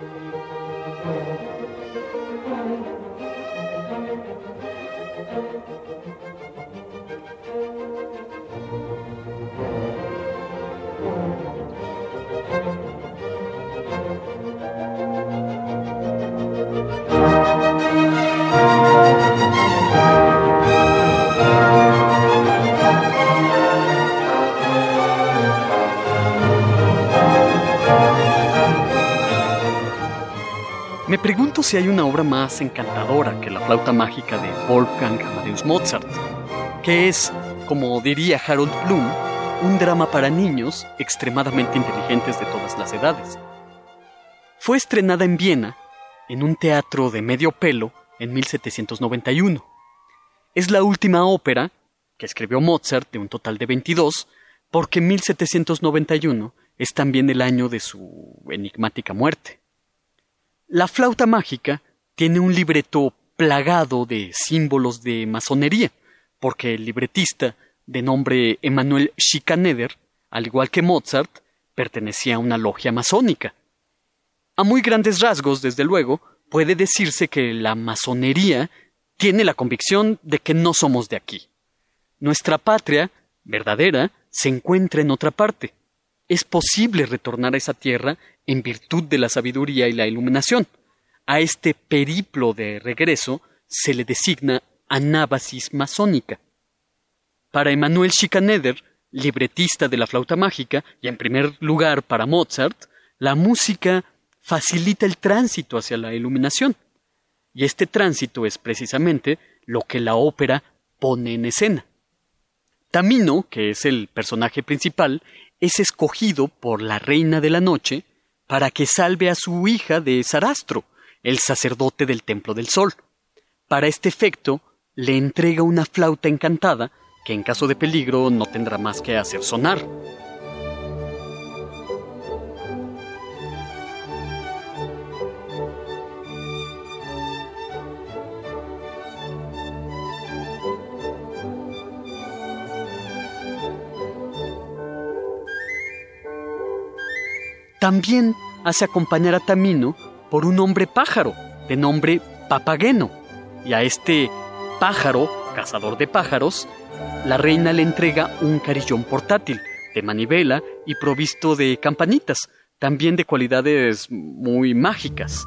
Música Me pregunto si hay una obra más encantadora que la flauta mágica de Wolfgang Amadeus Mozart, que es, como diría Harold Bloom, un drama para niños extremadamente inteligentes de todas las edades. Fue estrenada en Viena, en un teatro de medio pelo, en 1791. Es la última ópera que escribió Mozart de un total de 22, porque 1791 es también el año de su enigmática muerte. La flauta mágica tiene un libreto plagado de símbolos de masonería, porque el libretista, de nombre Emanuel Schikaneder, al igual que Mozart, pertenecía a una logia masónica. A muy grandes rasgos, desde luego, puede decirse que la masonería tiene la convicción de que no somos de aquí. Nuestra patria, verdadera, se encuentra en otra parte. Es posible retornar a esa tierra en virtud de la sabiduría y la iluminación. A este periplo de regreso se le designa anábasis masónica. Para Emanuel Schikaneder, libretista de la flauta mágica, y en primer lugar para Mozart, la música facilita el tránsito hacia la iluminación. Y este tránsito es precisamente lo que la ópera pone en escena. Tamino, que es el personaje principal, es escogido por la reina de la noche para que salve a su hija de Sarastro, el sacerdote del Templo del Sol. Para este efecto, le entrega una flauta encantada que en caso de peligro no tendrá más que hacer sonar. También hace acompañar a Tamino por un hombre pájaro, de nombre Papageno. Y a este pájaro, cazador de pájaros, la reina le entrega un carillón portátil, de manivela y provisto de campanitas, también de cualidades muy mágicas.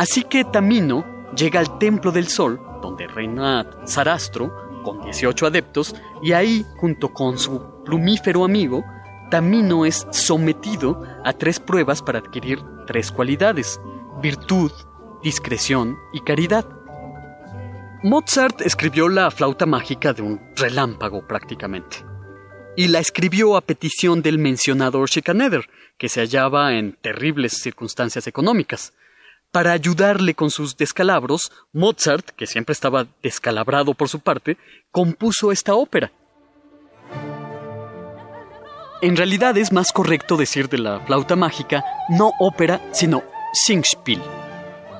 Así que Tamino llega al Templo del Sol, donde reina Sarastro, con 18 adeptos, y ahí, junto con su plumífero amigo, Tamino es sometido a tres pruebas para adquirir tres cualidades, virtud, discreción y caridad. Mozart escribió la flauta mágica de un relámpago prácticamente, y la escribió a petición del mencionado Schikaneder, que se hallaba en terribles circunstancias económicas. Para ayudarle con sus descalabros, Mozart, que siempre estaba descalabrado por su parte, compuso esta ópera. En realidad es más correcto decir de la flauta mágica no ópera, sino Singspiel.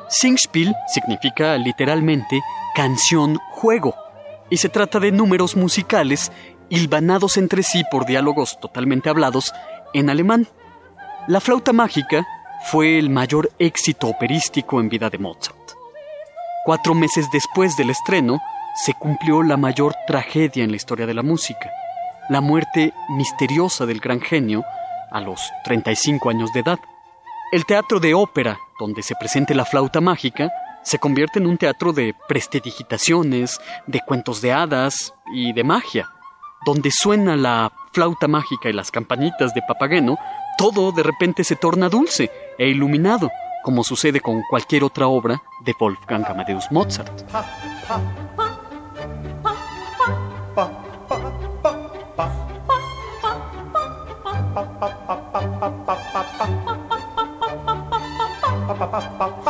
Singspiel significa literalmente canción juego, y se trata de números musicales hilvanados entre sí por diálogos totalmente hablados en alemán. La flauta mágica fue el mayor éxito operístico en vida de Mozart. Cuatro meses después del estreno, se cumplió la mayor tragedia en la historia de la música, la muerte misteriosa del gran genio a los 35 años de edad. El teatro de ópera, donde se presente la flauta mágica, se convierte en un teatro de prestidigitaciones, de cuentos de hadas y de magia, donde suena la flauta mágica y las campanitas de Papageno todo de repente se torna dulce e iluminado, como sucede con cualquier otra obra de Wolfgang Amadeus Mozart.